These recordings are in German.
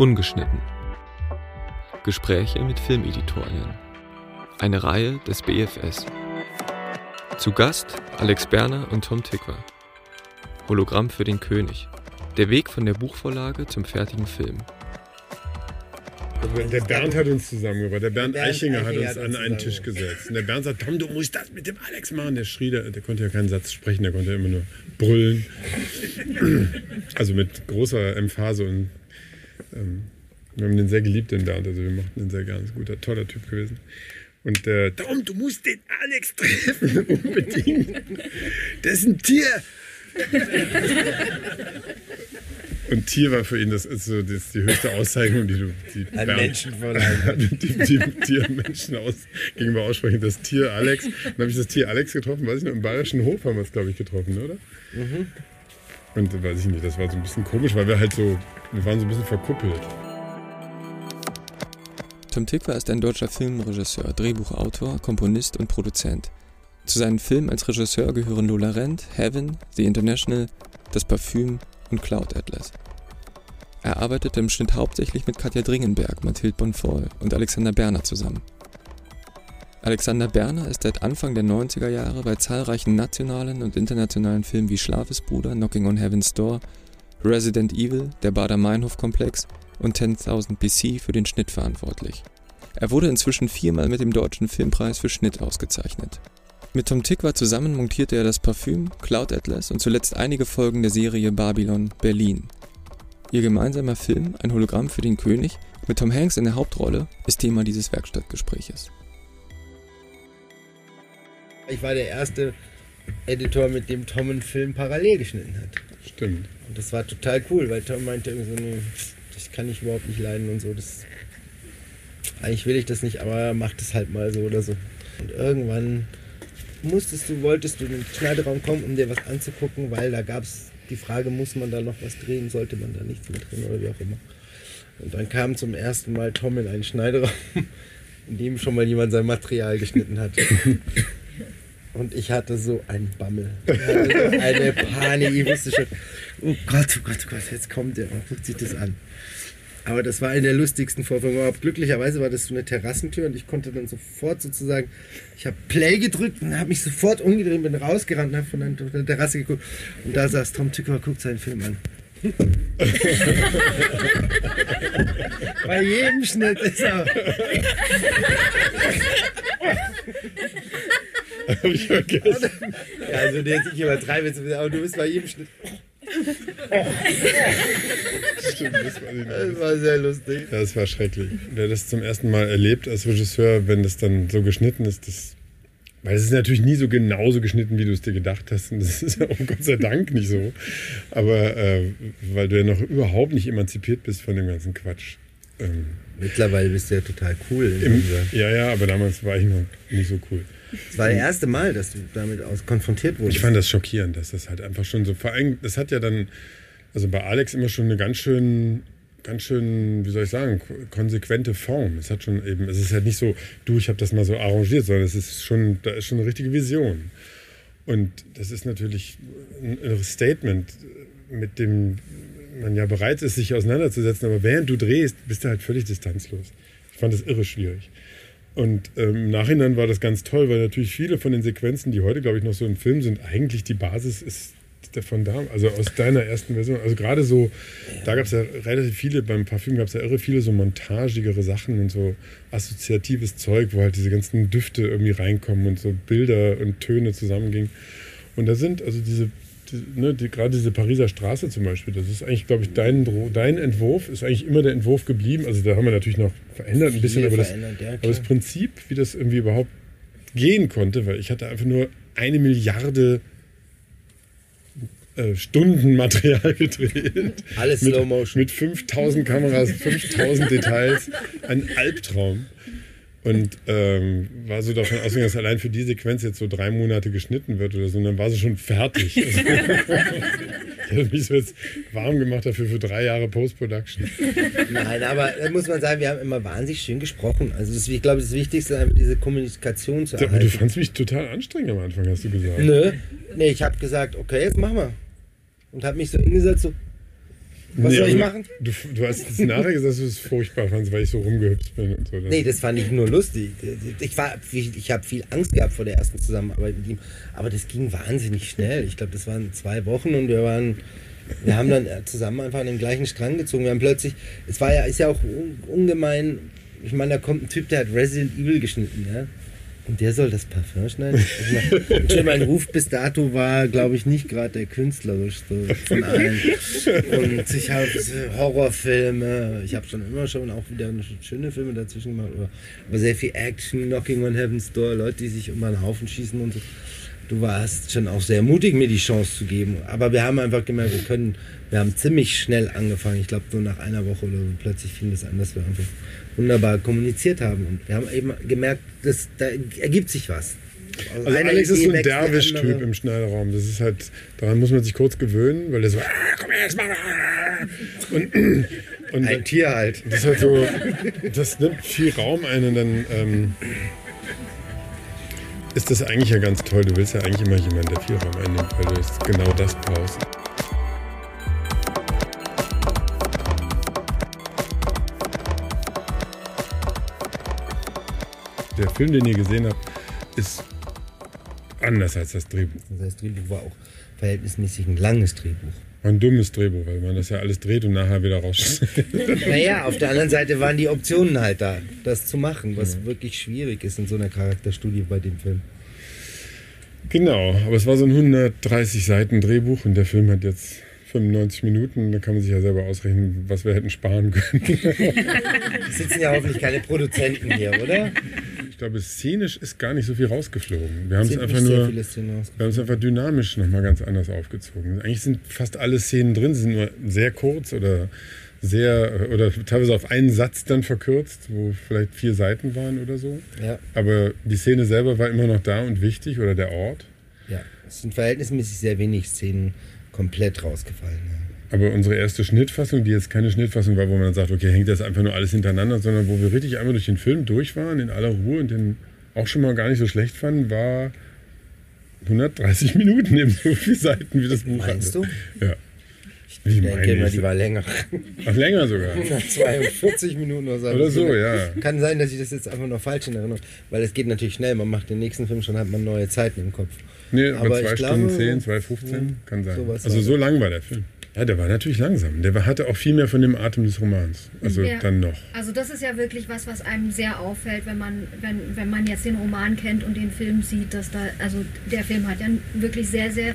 Ungeschnitten. Gespräche mit Filmeditorinnen. Eine Reihe des BFS. Zu Gast Alex Berner und Tom Tickwer. Hologramm für den König. Der Weg von der Buchvorlage zum fertigen Film. Der Bernd hat uns zusammengebracht. Der Bernd, Der Bernd Eichinger hat uns hat an einen Tisch gesetzt. Und der Bernd sagt, Tom, du musst das mit dem Alex machen. Der schrie, der, der konnte ja keinen Satz sprechen, der konnte immer nur brüllen. Also mit großer Emphase. Und ähm, wir haben den sehr geliebt, den Bernd. Also wir mochten den sehr gerne. Ist ein guter, toller Typ gewesen. Und äh, Tom, du musst den Alex treffen, unbedingt. Das ist ein Tier. Und Tier war für ihn das, ist so, das die höchste Auszeichnung, die du die Ein Bernd- Menschenfräulein. die, die Tier Menschen aus, gegenüber aussprechen. Das Tier Alex. Dann habe ich das Tier Alex getroffen, weiß ich noch, im Bayerischen Hof haben wir es, glaube ich, getroffen, oder? Und weiß ich nicht, das war so ein bisschen komisch, weil wir halt so, wir waren so ein bisschen verkuppelt. Tom Tickwer ist ein deutscher Filmregisseur, Drehbuchautor, Komponist und Produzent. Zu seinen Filmen als Regisseur gehören Lola Rent, Heaven, The International, Das Parfüm und Cloud Atlas. Er arbeitete im Schnitt hauptsächlich mit Katja Dringenberg, Mathilde Bonfoy und Alexander Berner zusammen. Alexander Berner ist seit Anfang der 90er Jahre bei zahlreichen nationalen und internationalen Filmen wie Schlafesbruder, Knocking on Heaven's Door, Resident Evil, der Bader-Meinhof-Komplex und 10.000 BC für den Schnitt verantwortlich. Er wurde inzwischen viermal mit dem Deutschen Filmpreis für Schnitt ausgezeichnet. Mit Tom Tickwer zusammen montierte er das Parfüm, Cloud Atlas und zuletzt einige Folgen der Serie Babylon Berlin. Ihr gemeinsamer Film, ein Hologramm für den König, mit Tom Hanks in der Hauptrolle, ist Thema dieses Werkstattgespräches. Ich war der erste Editor, mit dem Tom einen Film parallel geschnitten hat. Stimmt. Und das war total cool, weil Tom meinte irgendwie so, nee, das kann ich überhaupt nicht leiden und so. Das, eigentlich will ich das nicht, aber mach das halt mal so oder so. Und irgendwann musstest du, wolltest du in den Schneideraum kommen, um dir was anzugucken, weil da gab es die Frage, muss man da noch was drehen, sollte man da nichts mehr drehen oder wie auch immer. Und dann kam zum ersten Mal Tom in einen Schneideraum, in dem schon mal jemand sein Material geschnitten hat. Und ich hatte so einen Bammel. Eine Panik. Ich wusste schon, oh Gott, oh Gott, oh Gott, jetzt kommt der und guckt sich das an. Aber das war eine der lustigsten Vorführungen. Aber glücklicherweise war das so eine Terrassentür und ich konnte dann sofort sozusagen, ich habe Play gedrückt und habe mich sofort umgedreht, bin rausgerannt und habe von der Terrasse geguckt. Und da saß Tom Tückwer, guckt seinen Film an. Bei jedem Schnitt ist er. Hab ich vergessen. Ja, also der jetzt nicht übertreiben, jetzt, aber du bist bei jedem Schnitt. Stimmt, das war Das war sehr lustig. Ja, das war schrecklich. Wer das zum ersten Mal erlebt als Regisseur, wenn das dann so geschnitten ist, das. Weil es ist natürlich nie so genauso geschnitten, wie du es dir gedacht hast. Und das ist ja auch Gott sei Dank nicht so. Aber äh, weil du ja noch überhaupt nicht emanzipiert bist von dem ganzen Quatsch. Ähm, Mittlerweile bist du ja total cool. im, ja, ja, aber damals war ich noch nicht so cool. Das war das erste Mal, dass du damit konfrontiert wurdest. Ich fand das schockierend, dass das halt einfach schon so. Vor allem, das hat ja dann, also bei Alex immer schon eine ganz schön, ganz schön, wie soll ich sagen, ko- konsequente Form. Es hat schon eben, es ist halt nicht so, du, ich habe das mal so arrangiert, sondern es ist schon, da ist schon eine richtige Vision. Und das ist natürlich ein Statement, mit dem man ja bereit ist, sich auseinanderzusetzen, aber während du drehst, bist du halt völlig distanzlos. Ich fand das irre schwierig. Und ähm, im Nachhinein war das ganz toll, weil natürlich viele von den Sequenzen, die heute, glaube ich, noch so im Film sind, eigentlich die Basis ist davon da, also aus deiner ersten Version. Also gerade so, da gab es ja relativ viele, beim Parfüm gab es ja irre viele so montagigere Sachen und so assoziatives Zeug, wo halt diese ganzen Düfte irgendwie reinkommen und so Bilder und Töne zusammengingen. Und da sind also diese, die, ne, die, gerade diese Pariser Straße zum Beispiel, das ist eigentlich, glaube ich, dein, dein Entwurf ist eigentlich immer der Entwurf geblieben. Also da haben wir natürlich noch verändert ein bisschen, aber das, ja, aber das. Prinzip, wie das irgendwie überhaupt gehen konnte, weil ich hatte einfach nur eine Milliarde äh, Stunden Material gedreht. Alles mit, Slow Motion. Mit 5000 Kameras, 5000 Details. Ein Albtraum. Und ähm, war so davon ausgegangen, dass allein für die Sequenz jetzt so drei Monate geschnitten wird oder so. Und dann war sie schon fertig. Also, ich habe mich so jetzt warm gemacht dafür für drei Jahre Post-Production. Nein, aber da muss man sagen, wir haben immer wahnsinnig schön gesprochen. Also das, ich glaube, das Wichtigste ist einfach diese Kommunikation zu Aber du erhalten. fandst mich total anstrengend am Anfang, hast du gesagt. Nö. Nee, ich habe gesagt, okay, jetzt machen wir. Und habe mich so hingesetzt, so, Was Nee, soll ich machen? Du, du hast es nachher gesagt, dass du es furchtbar fandst, weil ich so rumgehüpft bin und so. Nee, das fand ich nur lustig. Ich, war, ich habe viel Angst gehabt vor der ersten Zusammenarbeit mit ihm, aber das ging wahnsinnig schnell. Ich glaube, das waren zwei Wochen und wir waren, wir haben dann zusammen einfach an den gleichen Strang gezogen. Wir haben plötzlich, es war ja, ist ja auch un, ungemein. Ich meine, da kommt ein Typ, der hat Resident Evil geschnitten, ja. Und der soll das Parfum schneiden? Meine, schon mein Ruf bis dato war, glaube ich, nicht gerade der künstlerischste von allen. Und ich habe Horrorfilme, ich habe schon immer schon auch wieder schöne Filme dazwischen gemacht, aber, sehr viel Action, Knocking on Heaven's Door, Leute, die sich um einen Haufen schießen und so. Du warst schon auch sehr mutig, mir die Chance zu geben. Aber wir haben einfach gemerkt, wir können, wir haben ziemlich schnell angefangen. Ich glaube, so nach einer Woche oder so plötzlich fing das an, dass wir einfach wunderbar kommuniziert haben. Und wir haben eben gemerkt, dass da ergibt sich was. Also einer Alex ist so ein Derwisch-Typ im Schneiderraum. Das ist halt, daran muss man sich kurz gewöhnen, weil der so, ah, komm her, jetzt mach mal. Und, und Ein Tier halt. das ist halt so, das nimmt viel Raum ein und dann ähm, ist das eigentlich ja ganz toll. Du willst ja eigentlich immer jemanden, der viel Raum einnimmt, weil du genau das brauchst. Der Film, den ihr gesehen habt, ist anders als das Drehbuch. Das Drehbuch war auch verhältnismäßig ein langes Drehbuch. Ein dummes Drehbuch, weil man das ja alles dreht und nachher wieder rausschneidet. Naja, auf der anderen Seite waren die Optionen halt da, das zu machen, was wirklich schwierig ist in so einer Charakterstudie bei dem Film. genau, aber es war so ein 130 Seiten Drehbuch und der Film hat jetzt 95 Minuten. Da kann man sich ja selber ausrechnen, was wir hätten sparen können. Es sitzen ja hoffentlich keine Produzenten hier, oder? Ich glaube, szenisch ist gar nicht so viel rausgeflogen. Wir haben es einfach nur, wir haben es einfach dynamisch nochmal ganz anders aufgezogen. Eigentlich sind fast alle Szenen drin, sie sind nur sehr kurz oder sehr oder teilweise auf einen Satz dann verkürzt, wo vielleicht vier Seiten waren oder so. Ja, Aber die Szene selber war immer noch da und wichtig oder der Ort. ja. Es sind verhältnismäßig sehr wenig Szenen komplett rausgefallen. Ja. Aber unsere erste Schnittfassung, die jetzt keine Schnittfassung war, wo man sagt, okay, hängt das einfach nur alles hintereinander, sondern wo wir richtig einmal durch den Film durch waren, in aller Ruhe und den auch schon mal gar nicht so schlecht fanden, war 130 Minuten, eben so viele Seiten wie das Buch Meinst hatte. du? Ja. Ich Wie denke immer, ich? die war länger. Ach, länger sogar. 42 Minuten oder so. Oder so, ja. Kann sein, dass ich das jetzt einfach noch falsch in Erinnerung Weil es geht natürlich schnell. Man macht den nächsten Film schon, hat man neue Zeiten im Kopf. Nee, aber, Aber zwei ich Stunden glaube, 10, 2,15 ja, kann sein. Also so lang war der Film. Ja, der war natürlich langsam. Der hatte auch viel mehr von dem Atem des Romans. Also Ja. dann noch. Also das ist ja wirklich was, was einem sehr auffällt, wenn man, wenn, wenn man jetzt den Roman kennt und den Film sieht, dass da, also der Film hat ja wirklich sehr, sehr,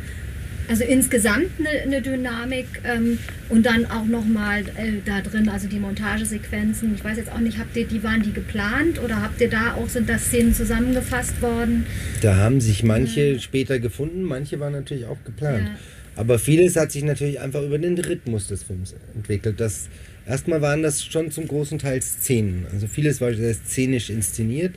also insgesamt eine, eine Dynamik ähm, und dann auch nochmal äh, da drin, also die Montagesequenzen, ich weiß jetzt auch nicht, habt ihr die, waren die geplant oder habt ihr da auch, sind da Szenen zusammengefasst worden? Da haben sich manche später gefunden, manche waren natürlich auch geplant. Ja. Aber vieles hat sich natürlich einfach über den Rhythmus des Films entwickelt. Das, erstmal waren das schon zum großen Teil Szenen. Also vieles war sehr szenisch inszeniert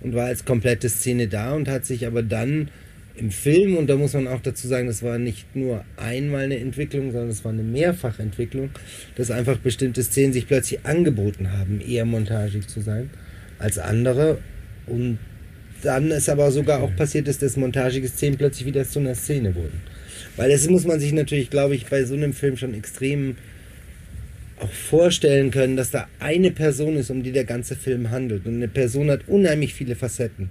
und war als komplette Szene da und hat sich aber dann im Film, und da muss man auch dazu sagen, das war nicht nur einmal eine Entwicklung, sondern es war eine Mehrfachentwicklung, dass einfach bestimmte Szenen sich plötzlich angeboten haben, eher montagig zu sein als andere. Und dann ist aber sogar auch passiert, dass das montagige Szenen plötzlich wieder zu einer Szene wurden. Weil das muss man sich natürlich, glaube ich, bei so einem Film schon extrem auch vorstellen können, dass da eine Person ist, um die der ganze Film handelt. Und eine Person hat unheimlich viele Facetten.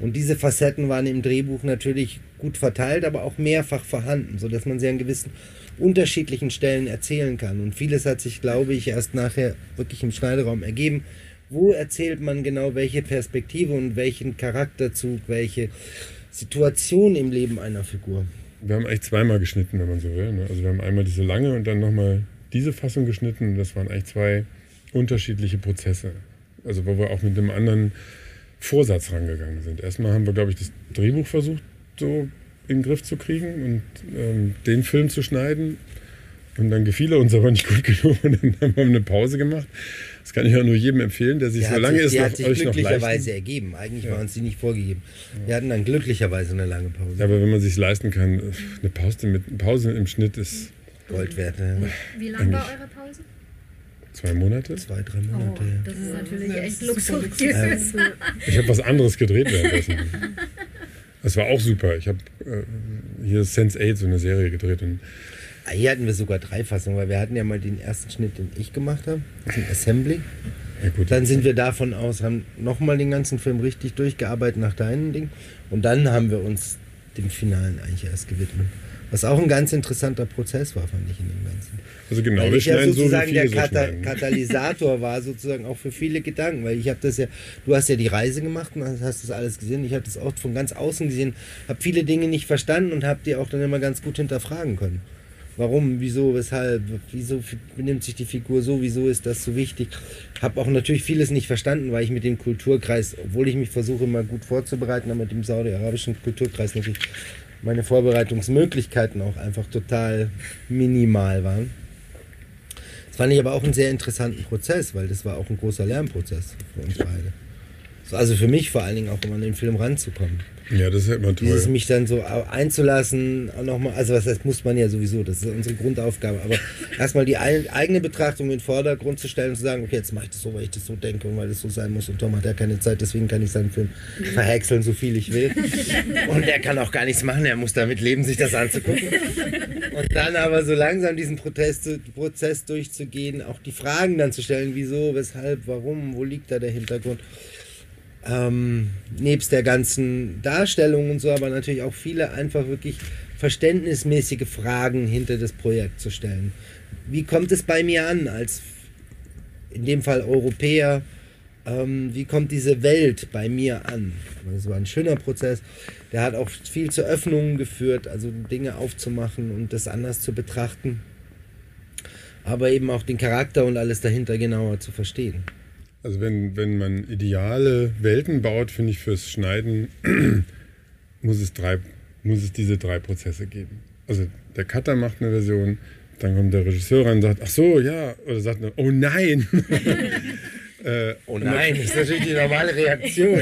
Und diese Facetten waren im Drehbuch natürlich gut verteilt, aber auch mehrfach vorhanden, sodass man sie an gewissen unterschiedlichen Stellen erzählen kann. Und vieles hat sich, glaube ich, erst nachher wirklich im Schneideraum ergeben. Wo erzählt man genau welche Perspektive und welchen Charakterzug, welche Situation im Leben einer Figur? Wir haben eigentlich zweimal geschnitten, wenn man so will. Ne? Also wir haben einmal diese lange und dann nochmal diese Fassung geschnitten. Das waren eigentlich zwei unterschiedliche Prozesse. Also wo wir auch mit einem anderen Vorsatz rangegangen sind. Erstmal haben wir, glaube ich, das Drehbuch versucht, so in den Griff zu kriegen und ähm, den Film zu schneiden. Und dann gefiel er uns aber nicht gut genug und dann haben wir eine Pause gemacht. Das kann ich auch nur jedem empfehlen, der sich Die so lange sich, ist, die noch, hat sich euch noch glücklicherweise ergeben. Eigentlich Ja. waren es die nicht vorgegeben. Wir hatten dann glücklicherweise eine lange Pause. Ja, aber wenn man sich leisten kann, eine Pause, mit, eine Pause im Schnitt ist Gold wert. Ne? Wie lang war eure Pause? zwei Monate. Zwei, drei Oh, Monate. ja. das ist natürlich Ja, echt luxuriös. Ich habe was anderes gedreht währenddessen. Das war auch super. Ich habe äh, hier Sense8, so eine Serie gedreht. Und Hier hatten wir sogar drei Fassungen, weil wir hatten ja mal den ersten Schnitt, den ich gemacht habe, das ist ein Assembly. Ja, gut. Dann sind wir davon aus, haben nochmal den ganzen Film richtig durchgearbeitet nach deinem Ding. Und dann haben wir uns dem Finalen eigentlich erst gewidmet. Was auch ein ganz interessanter Prozess war, fand ich in dem Ganzen. Also genau, weil ich ja so, sozusagen viele der so Kata schneiden. Katalysator war, sozusagen auch für viele Gedanken. Weil ich habe das ja, du hast ja die Reise gemacht und hast das alles gesehen. Ich habe das auch von ganz außen gesehen, habe viele Dinge nicht verstanden und habe die auch dann immer ganz gut hinterfragen können. Warum, wieso, weshalb, wieso benimmt sich die Figur so, wieso ist das so wichtig? Habe auch natürlich vieles nicht verstanden, weil ich mit dem Kulturkreis, obwohl ich mich versuche immer gut vorzubereiten, aber mit dem saudi-arabischen Kulturkreis natürlich meine Vorbereitungsmöglichkeiten auch einfach total minimal waren. Das fand ich aber auch einen sehr interessanten Prozess, weil das war auch ein großer Lernprozess für uns beide. So, Also für mich vor allen Dingen auch, um an den Film ranzukommen. Ja, das ist ja immer Dieses toll. mich dann so einzulassen, auch noch mal, also was heißt, muss man ja sowieso, das ist unsere Grundaufgabe, aber erstmal die ei- eigene Betrachtung in den Vordergrund zu stellen und zu sagen, okay, jetzt mache ich das so, weil ich das so denke und weil das so sein muss und Tom hat ja keine Zeit, deswegen kann ich seinen Film verhäckseln, so viel ich will. Und er kann auch gar nichts machen, er muss damit leben, sich das anzugucken. Und dann aber so langsam diesen Protest, Prozess durchzugehen, auch die Fragen dann zu stellen, wieso, weshalb, warum, wo liegt da der Hintergrund ähm, nebst der ganzen Darstellung und so, aber natürlich auch viele einfach wirklich verständnismäßige Fragen hinter das Projekt zu stellen. Wie kommt es bei mir an, als in dem Fall Europäer? Ähm, wie kommt diese Welt bei mir an? Das war ein schöner Prozess. Der hat auch viel zu Öffnungen geführt, also Dinge aufzumachen und das anders zu betrachten. Aber eben auch den Charakter und alles dahinter genauer zu verstehen. Also wenn, wenn man ideale Welten baut, finde ich fürs Schneiden, muss es, drei, muss es diese drei Prozesse geben. Also der Cutter macht eine Version, dann kommt der Regisseur ran und sagt, ach so, ja, oder sagt, oh nein. äh, Oh nein, das ist natürlich die normale Reaktion.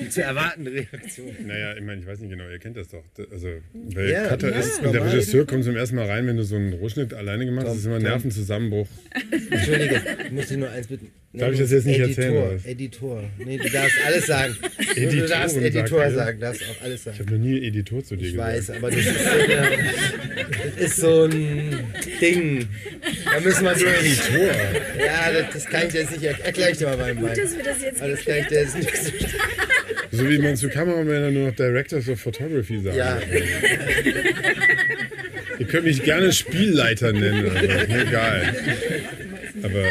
Die zu erwartende Reaktion. Naja, ich meine, ich weiß nicht genau, ihr kennt das doch. Also, wer Ja, Cutter ja, ist und der. Regisseur kommt zum ersten Mal rein, wenn du so einen Rohschnitt alleine gemacht hast, ist immer ein. Nervenzusammenbruch. Entschuldige, ich muss dir nur eins bitten. Darf ich das jetzt nicht Editor, erzählen, oder was? Editor. Nee, du darfst alles sagen. du Editoren, darfst sagt Editor ihr. sagen, darfst auch alles Ich sagen. habe noch nie Editor zu dir Ich gesagt. weiß, aber das ist, so eine, das ist so ein Ding. Da müssen wir durch. Editor. Ja, das, das kann ich dir jetzt nicht erklären. Erklär ich dir mal beim Bein. dass wir das jetzt Aber das kann ich dir jetzt nicht So wie man zu Kameramännern nur noch Directors of Photography sagt. Ja, Ihr könnt mich gerne Spielleiter nennen. Also, mir egal. Aber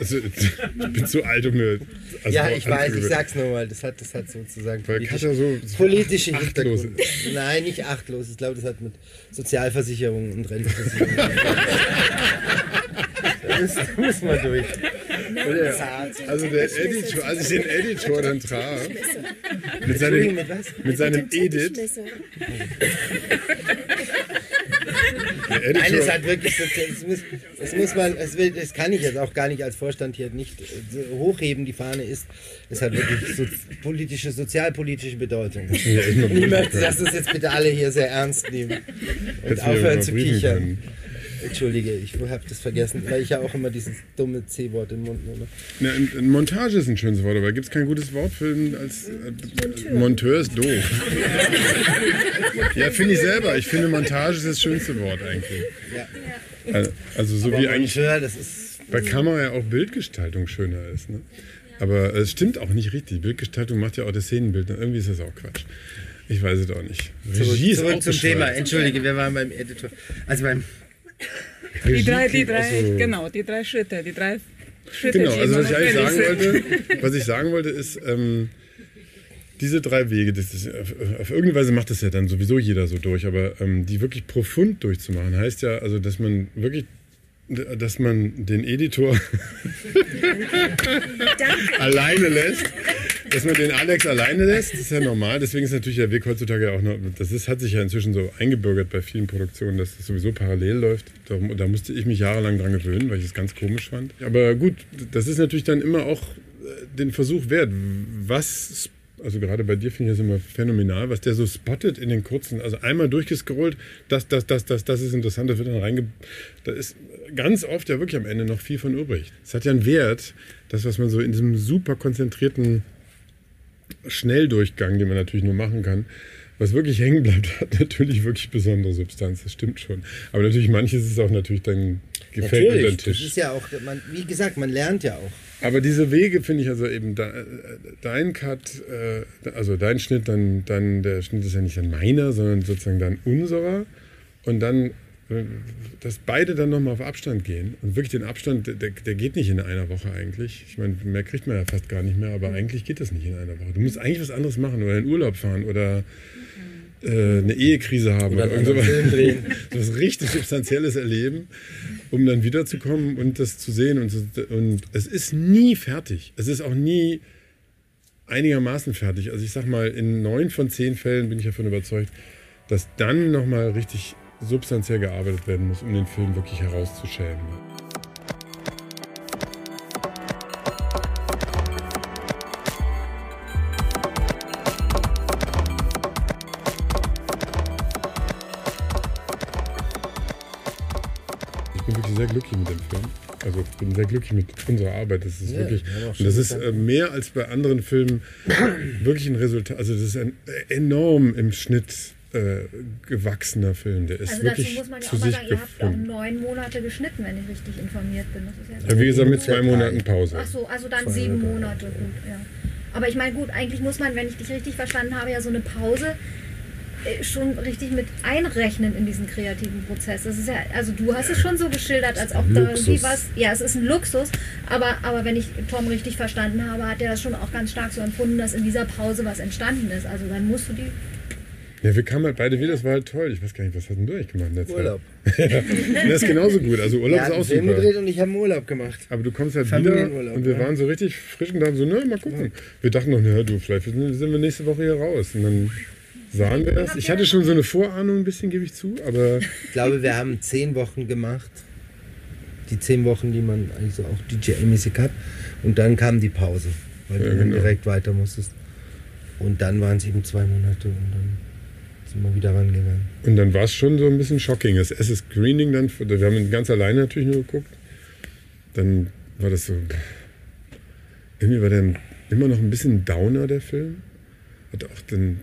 also, ich bin zu alt, um mir. Also ja ich weiß, ich sag's nochmal. Das hat, das hat sozusagen Katja so politische achtlos Hintergründe. Nein, nicht achtlos. Ich glaube, das hat mit Sozialversicherung und Rentenversicherung. da muss, da muss man durch. Also der Editor, als ich den Editor dann traf, mit seinem, mit seinem Edit, der Nein, es hat wirklich das muss, das muss man, das, will, das kann ich jetzt auch gar nicht als Vorstand hier nicht äh, hochheben, die Fahne ist, es hat wirklich so politische, sozialpolitische Bedeutung. Ja, ich möchte, dass das jetzt bitte alle hier sehr ernst nehmen und Hättest aufhören zu kichern. können. Entschuldige, ich habe das vergessen, weil ich ja auch immer dieses dumme C-Wort im Mund nehme. Ja, ein- ein Montage ist ein schönes Wort, aber gibt es kein gutes Wort für einen als äh, Monteur ist doof. ja, finde ich selber. Ich finde Montage ist das schönste Wort eigentlich. Ja. Also, also so wie Aber eigentlich Monteur, das ist bei Kamera ja auch Bildgestaltung schöner ist. Ne? Aber es stimmt auch nicht richtig. Bildgestaltung macht ja auch das Szenenbild. Und irgendwie ist das auch Quatsch. Ich weiß es auch nicht. zurück, Regie ist zurück auch zum. Thema. Entschuldige, wir waren beim Editor. Also beim Die Regie drei, die klingt auch drei, so- genau, die drei Schritte, die drei Schritte. Genau, die also was ich eigentlich sagen sind. wollte, was ich sagen wollte, ist, ähm, diese drei Wege, das ist, auf, auf irgendeine Weise macht das ja dann sowieso jeder so durch, aber ähm, die wirklich profund durchzumachen, heißt ja, also dass man wirklich, dass man den Editor alleine lässt, dass man den Alex alleine lässt, ist ja normal. Deswegen ist natürlich der Weg heutzutage auch noch, das ist, hat sich ja inzwischen so eingebürgert bei vielen Produktionen, dass das sowieso parallel läuft. Da, da musste ich mich jahrelang dran gewöhnen, weil ich es ganz komisch fand. Aber gut, das ist natürlich dann immer auch äh, den Versuch wert. Was, also gerade bei dir finde ich das immer phänomenal, was der so spottet in den kurzen, also einmal durchgescrollt, das, das, das, das, das ist interessant, das wird dann reinge... Da ist ganz oft ja wirklich am Ende noch viel von übrig. Es hat ja einen Wert, das, was man so in diesem super konzentrierten Schnelldurchgang, den man natürlich nur machen kann, was wirklich hängen bleibt, hat natürlich wirklich besondere Substanz, das stimmt schon. Aber natürlich manches ist auch natürlich dann gefällt unter Natürlich, den das Tisch. ist ja auch, man, wie gesagt, man lernt ja auch. Aber diese Wege finde ich also eben dein Cut, äh, also dein Schnitt, dann, dann der Schnitt ist ja nicht dann meiner, sondern sozusagen dann unserer. Und dann, dass beide dann nochmal auf Abstand gehen. Und wirklich den Abstand, der, der geht nicht in einer Woche eigentlich. Ich meine, mehr kriegt man ja fast gar nicht mehr, aber eigentlich geht das nicht in einer Woche. Du musst eigentlich was anderes machen oder in Urlaub fahren oder äh, eine Ehekrise haben Oder oder, einen irgend anderen sowas. Film drehen. so was richtig Substanzielles erleben, um dann wiederzukommen und das zu sehen. Und, und es ist nie fertig. Es ist auch nie einigermaßen fertig. Also ich sag mal, in neun von zehn Fällen bin ich davon überzeugt, dass dann nochmal richtig substanziell gearbeitet werden muss, um den Film wirklich herauszuschälen. Ich bin wirklich sehr glücklich mit dem Film. Also ich bin sehr glücklich mit unserer Arbeit. Das ist Ja, wirklich, das ist äh, mehr als bei anderen Filmen wirklich ein Resultat. Also das ist ein äh, enorm im Schnitt äh, gewachsener Film. Der ist Also dazu wirklich muss man ja auch mal sagen, ihr habt auch neun Monate geschnitten, wenn ich richtig informiert bin. Das ist ja Ja, wie gesagt, mit zwei. Monaten Pause. Ach so, also dann Zwei sieben drei. Monate, gut, ja. Aber ich meine, gut, eigentlich muss man, wenn ich dich richtig verstanden habe, ja so eine Pause äh, schon richtig mit einrechnen in diesen kreativen Prozess. Das ist ja, also du hast es schon so geschildert, als ob da irgendwie was, ja, es ist ein Luxus, aber, aber wenn ich Tom richtig verstanden habe, hat er das schon auch ganz stark so empfunden, dass in dieser Pause was entstanden ist. Also dann musst du die, Ja, wir kamen halt beide wieder, das war halt toll. Ich weiß gar nicht, was hast denn du eigentlich gemacht in der Zeit? Urlaub. Das ist genauso gut. Also Urlaub Er ist auch Film super. gedreht und ich habe einen Urlaub gemacht. Aber du kommst halt wieder Familienurlaub, und wir ja. waren so richtig frisch und dachten so, na, mal gucken. Wir dachten noch, na du, vielleicht sind wir nächste Woche hier raus. Und dann sahen wir das. Ich hatte schon so eine Vorahnung ein bisschen, gebe ich zu, aber Ich glaube, wir haben zehn Wochen gemacht. Die zehn Wochen, die man eigentlich so auch DJ-mäßig hat. Und dann kam die Pause, weil Ja, du dann genau. direkt weiter musstest. Und dann waren es eben zwei Monate und dann sind wir wieder rangegangen. Und dann war es schon so ein bisschen shocking. Das erste Screening dann, wir haben ganz alleine natürlich nur geguckt. Dann war das so, irgendwie war der immer noch ein bisschen downer, der Film. Hat auch dann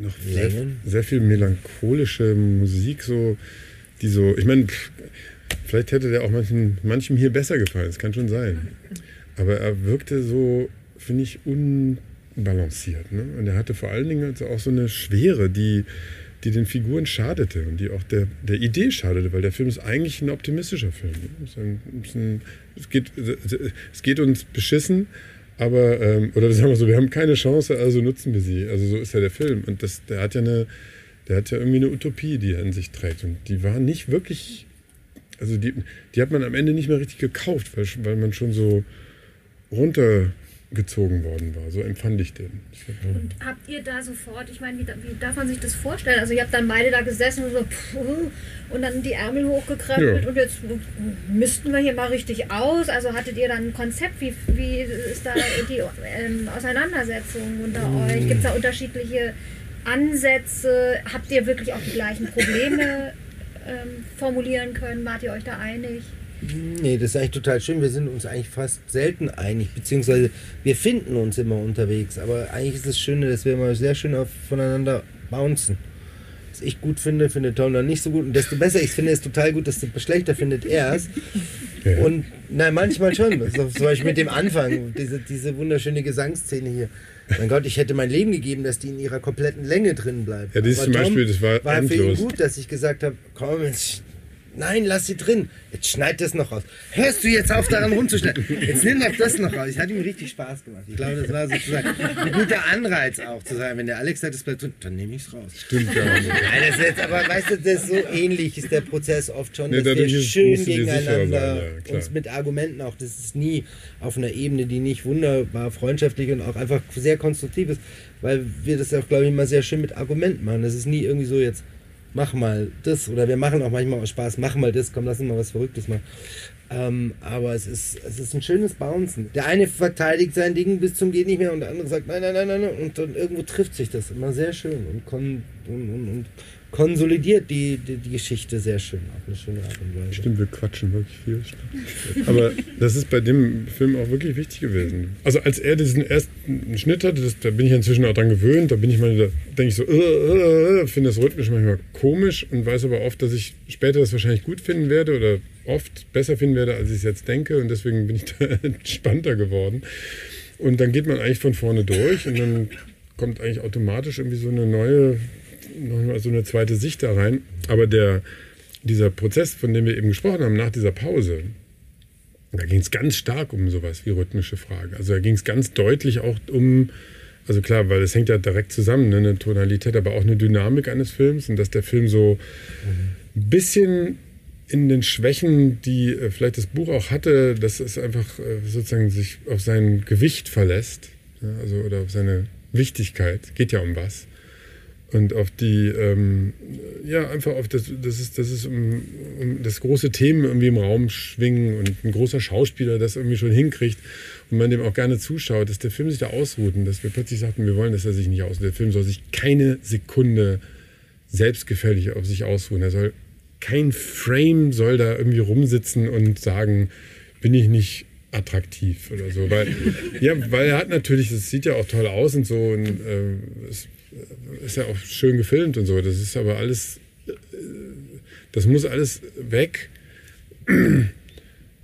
noch sehr, sehr viel melancholische Musik, so, die so, ich meine, vielleicht hätte der auch manchen, manchem hier besser gefallen, das kann schon sein. Aber er wirkte so, finde ich, unbalanciert. Ne? Und er hatte vor allen Dingen also auch so eine Schwere, die, die den Figuren schadete und die auch der, der Idee schadete, weil der Film ist eigentlich ein optimistischer Film. Ne? Es, ist ein, es, ein, es, geht, es geht uns beschissen, aber, ähm, oder sagen wir so, wir haben keine Chance, also nutzen wir sie. Also so ist ja der Film. Und das, der hat ja eine, der hat ja irgendwie eine Utopie, die er in sich trägt. Und die war nicht wirklich, also die, die hat man am Ende nicht mehr richtig gekauft, weil, weil man schon so runtergezogen worden war. So empfand ich den. Und habt ihr da sofort, ich meine, wie, wie darf man sich das vorstellen? Also ihr habt dann beide da gesessen und so puh, und dann die Ärmel hochgekrempelt Ja. und jetzt müssten wir hier mal richtig aus. Also hattet ihr dann ein Konzept? Wie, wie ist da die ähm, Auseinandersetzung unter euch? Gibt es da unterschiedliche Ansätze? Habt ihr wirklich auch die gleichen Probleme ähm, formulieren können? Wart ihr euch da einig? Nee, das ist eigentlich total schön. Wir sind uns eigentlich fast selten einig, beziehungsweise wir finden uns immer unterwegs. Aber eigentlich ist das Schöne, dass wir immer sehr schön auf, voneinander bouncen. Was ich gut finde, findet Tom dann nicht so gut. Und desto besser ich finde es total gut, desto schlechter findet er es. Ja. Und nein, manchmal schon. So, zum Beispiel mit dem Anfang, diese, diese wunderschöne Gesangsszene hier. Mein Gott, ich hätte mein Leben gegeben, dass die in ihrer kompletten Länge drin bleibt. Ja, das ist zum Beispiel, das war war für ihn endlos. gut, dass ich gesagt habe, komm, jetzt, nein, lass sie drin. Jetzt schneid das noch raus. Hörst du jetzt auf, daran rumzuschneiden? Jetzt nimm doch das noch raus. Es hat ihm richtig Spaß gemacht. Ich glaube, das war sozusagen ein guter Anreiz auch zu sagen, wenn der Alex sagt, es bleibt drin, dann nehme ich es raus. Stimmt nicht. Nein, das ist jetzt, aber weißt du, das ist so ähnlich ist der Prozess oft schon, Nee, dass wir schön gegeneinander sein, ja, uns mit Argumenten auch, das ist nie auf einer Ebene, die nicht wunderbar freundschaftlich und auch einfach sehr konstruktiv ist, weil wir das auch, glaube ich, immer sehr schön mit Argumenten machen. Das ist nie irgendwie so jetzt, mach mal das oder wir machen auch manchmal aus Spaß, mach mal das, komm, lass uns mal was Verrücktes machen. Ähm, aber es ist, es ist ein schönes Bouncen. Der eine verteidigt sein Ding bis zum geht nicht mehr und der andere sagt nein, nein, nein, nein, nein. und dann irgendwo trifft sich das immer sehr schön und, kon und, und, und konsolidiert die, die, die Geschichte sehr schön, auf eine schöne Art und Weise. Stimmt, wir quatschen wirklich viel. Stimmt. Aber das ist bei dem Film auch wirklich wichtig gewesen. Also als er diesen ersten Schnitt hatte, das, da bin ich inzwischen auch dran gewöhnt, da bin ich mal, da denke ich so, äh, äh, äh, finde das rhythmisch manchmal komisch und weiß aber oft, dass ich später das wahrscheinlich gut finden werde oder oft besser finden werde, als ich es jetzt denke und deswegen bin ich da entspannter geworden. Und dann geht man eigentlich von vorne durch und dann kommt eigentlich automatisch irgendwie so eine neue nochmal so eine zweite Sicht da rein. Aber der, dieser Prozess, von dem wir eben gesprochen haben, nach dieser Pause, da ging es ganz stark um sowas wie rhythmische Frage. Also da ging es ganz deutlich auch um, also klar, weil es hängt ja direkt zusammen, ne, eine Tonalität, aber auch eine Dynamik eines Films und dass der Film so ein bisschen in den Schwächen, die äh, vielleicht das Buch auch hatte, dass es einfach äh, sozusagen sich auf sein Gewicht verlässt, ja, also oder auf seine Wichtigkeit, geht ja um was und auf die, ähm, ja, einfach auf das, das ist, das ist um, um, das große Themen irgendwie im Raum schwingen und ein großer Schauspieler das irgendwie schon hinkriegt und man dem auch gerne zuschaut, dass der Film sich da ausruht und dass wir plötzlich sagten, wir wollen, dass er sich nicht ausruht. Der Film soll sich keine Sekunde selbstgefällig auf sich ausruhen. Er soll, kein Frame soll da irgendwie rumsitzen und sagen, bin ich nicht attraktiv oder so, weil ja, weil er hat natürlich, das sieht ja auch toll aus und so und äh, es ist ja auch schön gefilmt und so. Das ist aber alles, das muss alles weg, äh,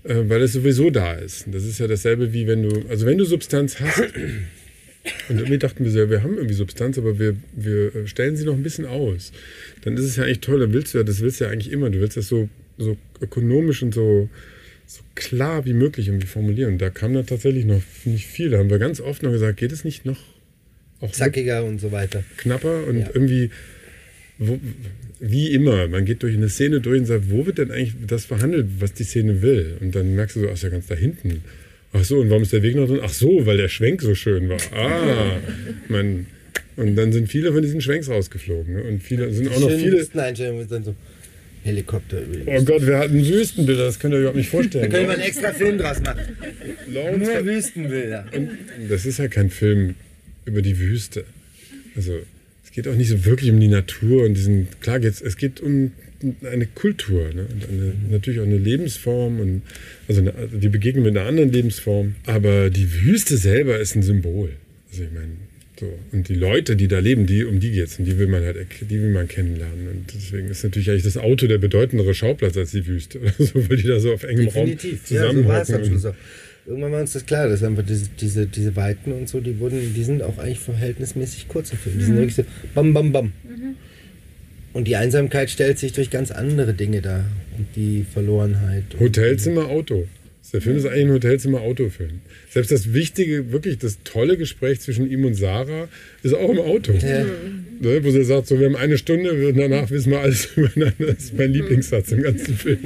weil es sowieso da ist. Das ist ja dasselbe wie wenn du, also wenn du Substanz hast, und irgendwie dachten wir so, ja, wir haben irgendwie Substanz, aber wir, wir stellen sie noch ein bisschen aus. Dann ist es ja eigentlich toll, dann willst du ja, das willst du ja eigentlich immer. Du willst das so, so ökonomisch und so, so klar wie möglich irgendwie formulieren. Da kam da tatsächlich noch nicht viel. Da haben wir ganz oft noch gesagt, geht es nicht noch auch zackiger und so weiter. Knapper und ja. irgendwie, wo, wie immer, man geht durch eine Szene durch und sagt, wo wird denn eigentlich das verhandelt, was die Szene will? Und dann merkst du so, ach, ist ja ganz da hinten. Ach so, und warum ist der Weg noch drin? Ach so, weil der Schwenk so schön war. Ah, man. Und dann sind viele von diesen Schwenks rausgeflogen. Ne? Und viele sind auch noch viele. Wüsteneinstellungen dann so Helikopter übrigens. Oh Gott, wir hatten Wüstenbilder, das könnt ihr euch überhaupt nicht vorstellen. Da können wir einen extra Film draus machen. Nur Wüstenbilder. Und das ist ja kein Film über die Wüste. Also es geht auch nicht so wirklich um die Natur und diesen, klar geht's, es geht um eine Kultur ne? und eine, natürlich auch eine Lebensform und also eine, die Begegnung mit einer anderen Lebensform. Aber die Wüste selber ist ein Symbol. Also ich meine, so. Und die Leute, die da leben, die, um die geht's und die will man halt, die will man kennenlernen. Und deswegen ist natürlich eigentlich das Auto der bedeutendere Schauplatz als die Wüste. Oder so, weil die da so auf engem Definitiv. Raum zusammenhocken. Ja, so irgendwann war uns das klar, dass einfach diese, diese, diese Weiten und so, die wurden, die sind auch eigentlich verhältnismäßig kurze Filme. Die sind mhm. wirklich so bam, bam, bam. Mhm. Und die Einsamkeit stellt sich durch ganz andere Dinge dar. Und die Verlorenheit. Hotelzimmer, Auto. Der Film ist eigentlich ein Hotelzimmer-Autofilm. Selbst das wichtige, wirklich das tolle Gespräch zwischen ihm und Sarah ist auch im Auto. Ja. Ne, wo sie sagt, so, wir haben eine Stunde und danach wissen wir alles übereinander. Das ist mein Lieblingssatz im ganzen Film.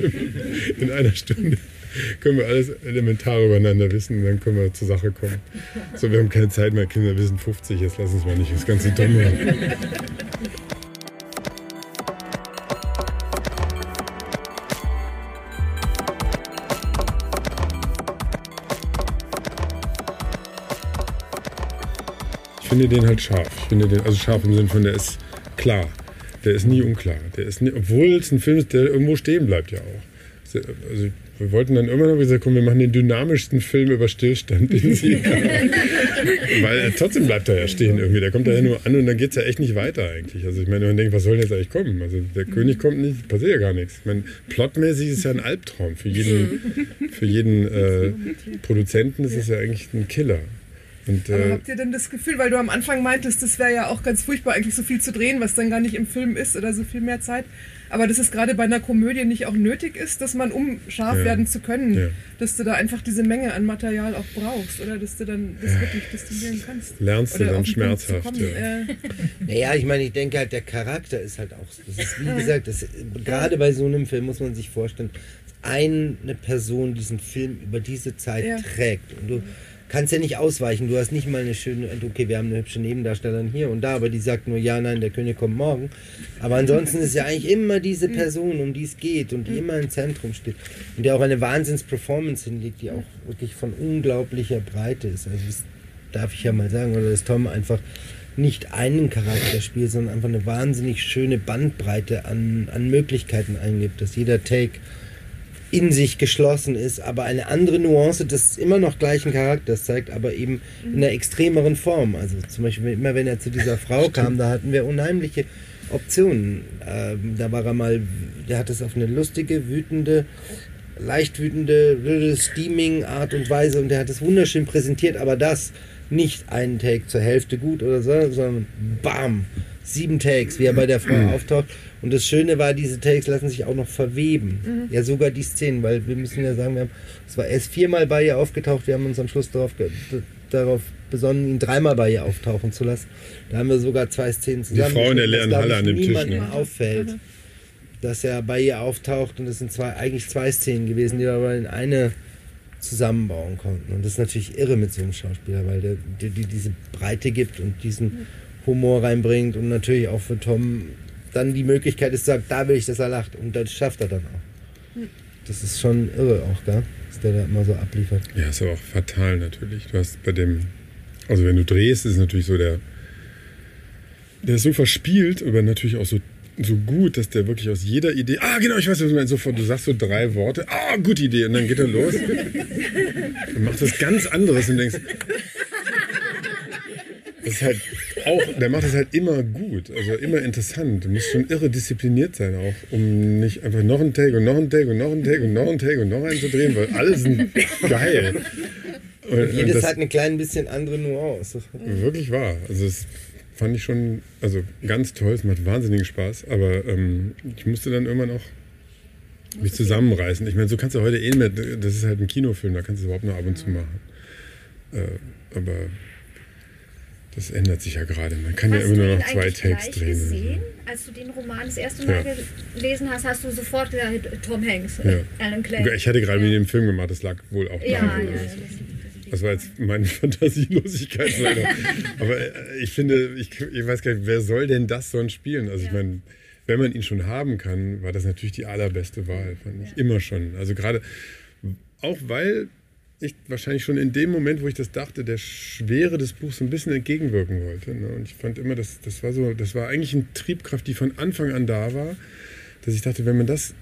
In einer Stunde können wir alles elementar übereinander wissen und dann können wir zur Sache kommen. So, wir haben keine Zeit mehr, Kinder, wir sind 50, jetzt lass uns mal nicht das ganze Dumme. Ich finde den halt scharf. Ich finde den, also scharf im Sinne von, der ist klar. Der ist nie unklar. Der ist nie, obwohl es ein Film ist, der irgendwo stehen bleibt ja auch. Also wir wollten dann immer noch gesagt, komm, wir machen den dynamischsten Film über Stillstand, den sie Weil äh, trotzdem bleibt er ja stehen irgendwie. Der kommt da ja nur an und dann geht es ja echt nicht weiter eigentlich. Also ich meine, man denkt, was soll denn jetzt eigentlich kommen? Also der König kommt nicht, passiert ja gar nichts. Ich meine, plotmäßig ist es ja ein Albtraum. Für jeden, für jeden äh, Produzenten ist es ja eigentlich ein Killer. Und, Aber äh, habt ihr denn das Gefühl, weil du am Anfang meintest, das wäre ja auch ganz furchtbar, eigentlich so viel zu drehen, was dann gar nicht im Film ist oder so viel mehr Zeit. Aber dass es gerade bei einer Komödie nicht auch nötig ist, dass man, um scharf ja. werden zu können, ja. dass du da einfach diese Menge an Material auch brauchst oder dass du dann das wirklich distillieren kannst. Lernst oder du dann schmerzhaft. Ja. Äh. Naja, ich meine, ich denke halt, der Charakter ist halt auch, das ist wie gesagt, das, gerade bei so einem Film muss man sich vorstellen, eine Person diesen Film über diese Zeit trägt. Und du, kannst ja nicht ausweichen. Du hast nicht mal eine schöne, okay, wir haben eine hübsche Nebendarstellerin hier und da, aber die sagt nur, ja, nein, der König kommt morgen. Aber ansonsten ist ja eigentlich immer diese Person, um die es geht und die immer im Zentrum steht. Und die auch eine Wahnsinns-Performance hinlegt, die auch wirklich von unglaublicher Breite ist. Also das darf ich ja mal sagen, oder dass Tom einfach nicht einen Charakter spielt, sondern einfach eine wahnsinnig schöne Bandbreite an, an Möglichkeiten eingibt, dass jeder Take in sich geschlossen ist, aber eine andere Nuance des immer noch gleichen Charakters zeigt, aber eben in einer extremeren Form. Also zum Beispiel immer, wenn er zu dieser Frau kam, da hatten wir unheimliche Optionen. Ähm, da war er mal, der hat es auf eine lustige, wütende, leicht wütende, steaming Art und Weise und der hat es wunderschön präsentiert, aber das nicht einen Take zur Hälfte gut oder so, sondern bam, sieben Takes, wie er bei der Frau mhm. auftaucht. Und das Schöne war, diese Takes lassen sich auch noch verweben. Mhm. Ja, sogar die Szenen, weil wir müssen ja sagen, wir haben, es war erst viermal bei ihr aufgetaucht, wir haben uns am Schluss darauf, darauf besonnen, ihn dreimal bei ihr auftauchen zu lassen. Da haben wir sogar zwei Szenen zusammen. Die Frau in der leeren Halle an dem Tisch. Ne? auffällt, mhm. dass er bei ihr auftaucht und es sind zwei, eigentlich zwei Szenen gewesen, die wir aber in eine zusammenbauen konnten. Und das ist natürlich irre mit so einem Schauspieler, weil der, der, der diese Breite gibt und diesen Humor reinbringt und natürlich auch für Tom dann die Möglichkeit ist, sagt, da will ich, dass er lacht. Und das schafft er dann auch. Das ist schon irre auch, gell? dass der da immer so abliefert. Ja, ist aber auch fatal natürlich. Du hast bei dem, also wenn du drehst, ist es natürlich so der, der ist so verspielt, aber natürlich auch so so gut, dass der wirklich aus jeder Idee, ah genau, ich weiß, was du meinst, sofort, du sagst so drei Worte, ah, gute Idee, und dann geht er los und macht was ganz anderes und denkst, ist halt auch, der macht das halt immer gut, also immer interessant. Du musst schon irre diszipliniert sein auch, um nicht einfach noch einen Take und noch einen Take und noch einen Take und noch einen Take und noch einen zu drehen, weil alle sind geil. Und, Jedes das, hat ein klein bisschen andere Nuance. Wirklich wahr. Also es fand ich schon, also ganz toll, es macht wahnsinnigen Spaß, aber ähm, ich musste dann irgendwann auch mich zusammenreißen. Ich meine, so kannst du heute eh mehr, das ist halt ein Kinofilm, da kannst du es überhaupt nur ab und zu machen. Äh, aber das ändert sich ja gerade. Man kann hast ja immer nur noch zwei Takes drehen. Gesehen? Als du den Roman das erste Mal ja. gelesen hast, hast du sofort gesagt, Tom Hanks, ja. Alan Clay. Ich hatte gerade ja. mit dem Film gemacht, das lag wohl auch ja, daran. Ja, das war jetzt meine Fantasielosigkeit leider. Aber äh, ich finde, ich, ich, weiß gar nicht, wer soll denn das sonst spielen? Also ich meine, wenn man ihn schon haben kann, war das natürlich die allerbeste Wahl, fand ich. Immer schon. Also gerade auch weil ich wahrscheinlich schon in dem Moment, wo ich das dachte, der Schwere des Buchs ein bisschen entgegenwirken wollte. Ne? Und ich fand immer, das, das war so, das war eigentlich eine Triebkraft, die von Anfang an da war, dass ich dachte, wenn man das,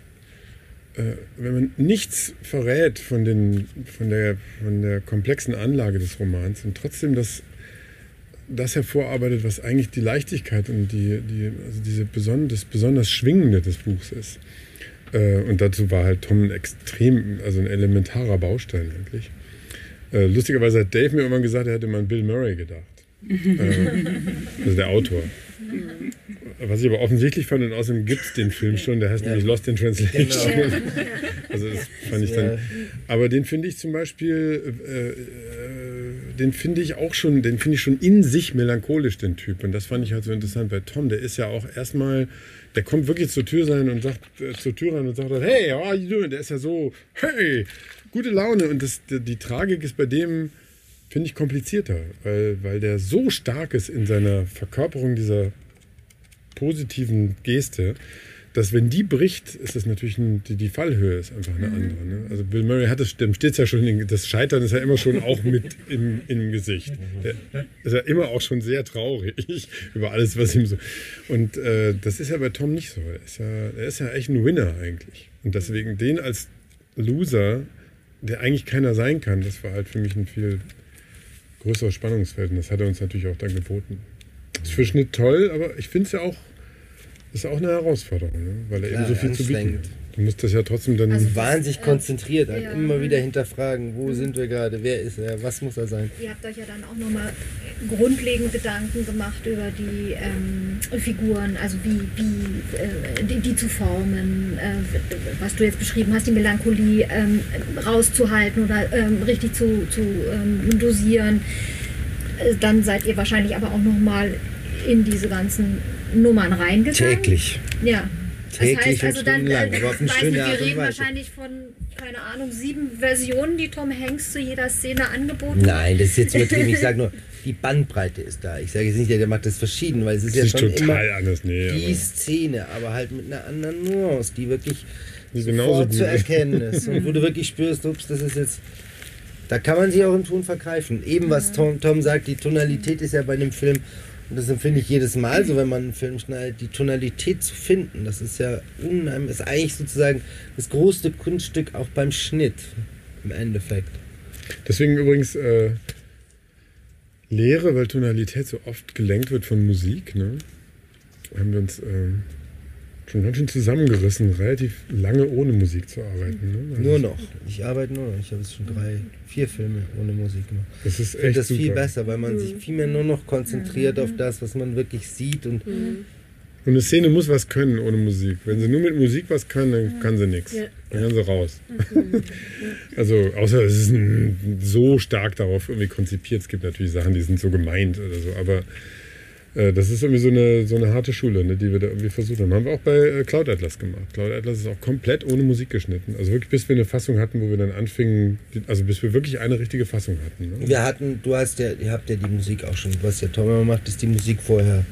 äh, wenn man nichts verrät von, den, von, der, von der komplexen Anlage des Romans und trotzdem das, das hervorarbeitet, was eigentlich die Leichtigkeit und die, die, also diese beson das besonders Schwingende des Buchs ist, äh, und dazu war halt Tom ein extrem, also ein elementarer Baustein eigentlich. Äh, lustigerweise hat Dave mir irgendwann gesagt, er hätte mal an Bill Murray gedacht. äh, also der Autor. Was ich aber offensichtlich fand, und außerdem gibt es den Film schon, der heißt ja. nämlich Lost in Translation. Genau. Also das fand ich dann. Aber den finde ich zum Beispiel, äh, äh, den finde ich auch schon, den finde ich schon in sich melancholisch, den Typ. Und das fand ich halt so interessant, weil Tom, der ist ja auch erstmal der kommt wirklich zur Tür sein und sagt äh, zur Tür rein und sagt, hey, how are you doing? Der ist ja so, hey, gute Laune. Und das, die, die Tragik ist bei dem, finde ich, komplizierter, weil, weil der so stark ist in seiner Verkörperung dieser positiven Geste, dass wenn die bricht, ist das natürlich ein, die, die, Fallhöhe ist einfach eine mhm. andere. Ne? Also Bill Murray hat es, dem steht ja schon, das Scheitern ist ja immer schon auch mit im, im Gesicht. Der ist ja immer auch schon sehr traurig über alles, was ihm so. Und äh, das ist ja bei Tom nicht so. Er ist, ja, er ist ja echt ein Winner eigentlich. Und deswegen den als Loser, der eigentlich keiner sein kann, das war halt für mich ein viel größeres Spannungsfeld. Und das hat er uns natürlich auch dann geboten. Ist für Schnitt toll, aber ich finde es ja auch ist auch eine Herausforderung, ne? weil er Klar, eben so viel zu bieten hat. Du musst das ja trotzdem dann. Also wahnsinnig konzentriert, halt ja. immer wieder hinterfragen, wo mhm. sind wir gerade, wer ist er, was muss er sein. Ihr habt euch ja dann auch nochmal grundlegend Gedanken gemacht über die ähm, Figuren, also wie, wie äh, die, die, zu formen, äh, was du jetzt beschrieben hast, die Melancholie ähm, rauszuhalten oder ähm, richtig zu, zu ähm, dosieren. Äh, dann seid ihr wahrscheinlich aber auch nochmal in diese ganzen Nummern reingegangen. Täglich. Ja. Täglich das heißt, also dann, lang, äh, aber wir reden wahrscheinlich von, keine Ahnung, sieben Versionen, die Tom Hanks zu jeder Szene angeboten hat. Nein, das ist jetzt übertrieben. Ich sage nur, die Bandbreite ist da. Ich sage jetzt nicht, der macht das verschieden, weil es ist das ja ist schon immer anders, nee, die Szene, aber halt mit einer anderen Nuance, die wirklich sofort zu erkennen ist. Und wo du wirklich spürst, ups, das ist jetzt... Da kann man sich auch im Ton vergreifen. Eben was Tom, Tom sagt, die Tonalität ist ja bei dem Film das empfinde ich jedes Mal so, wenn man einen Film schneidet, die Tonalität zu finden. Das ist ja unheimlich, ist eigentlich sozusagen das größte Kunststück auch beim Schnitt im Endeffekt. Deswegen übrigens äh, Lehre, weil Tonalität so oft gelenkt wird von Musik, ne? haben wir uns äh, schon ganz schön zusammengerissen, relativ lange ohne Musik zu arbeiten. Ne? Also nur noch. Ich arbeite nur noch. Ich habe jetzt schon drei, vier Filme ohne Musik gemacht. Das ist echt das super. viel besser, weil man sich viel mehr nur noch konzentriert auf das, was man wirklich sieht und und eine Szene muss was können ohne Musik. Wenn sie nur mit Musik was kann, dann kann sie nichts. Dann kann sie raus. also außer es ist so stark darauf irgendwie konzipiert. Es gibt natürlich Sachen, die sind so gemeint oder so, aber das ist irgendwie so eine, so eine harte Schule, ne, die wir da irgendwie versucht haben. Haben wir auch bei äh, Cloud Atlas gemacht. Cloud Atlas ist auch komplett ohne Musik geschnitten. Also wirklich, bis wir eine Fassung hatten, wo wir dann anfingen, also bis wir wirklich eine richtige Fassung hatten. Ne? Wir hatten, du hast ja, ihr habt ja die Musik auch schon, was ja Tom immer macht, ist die Musik vorher.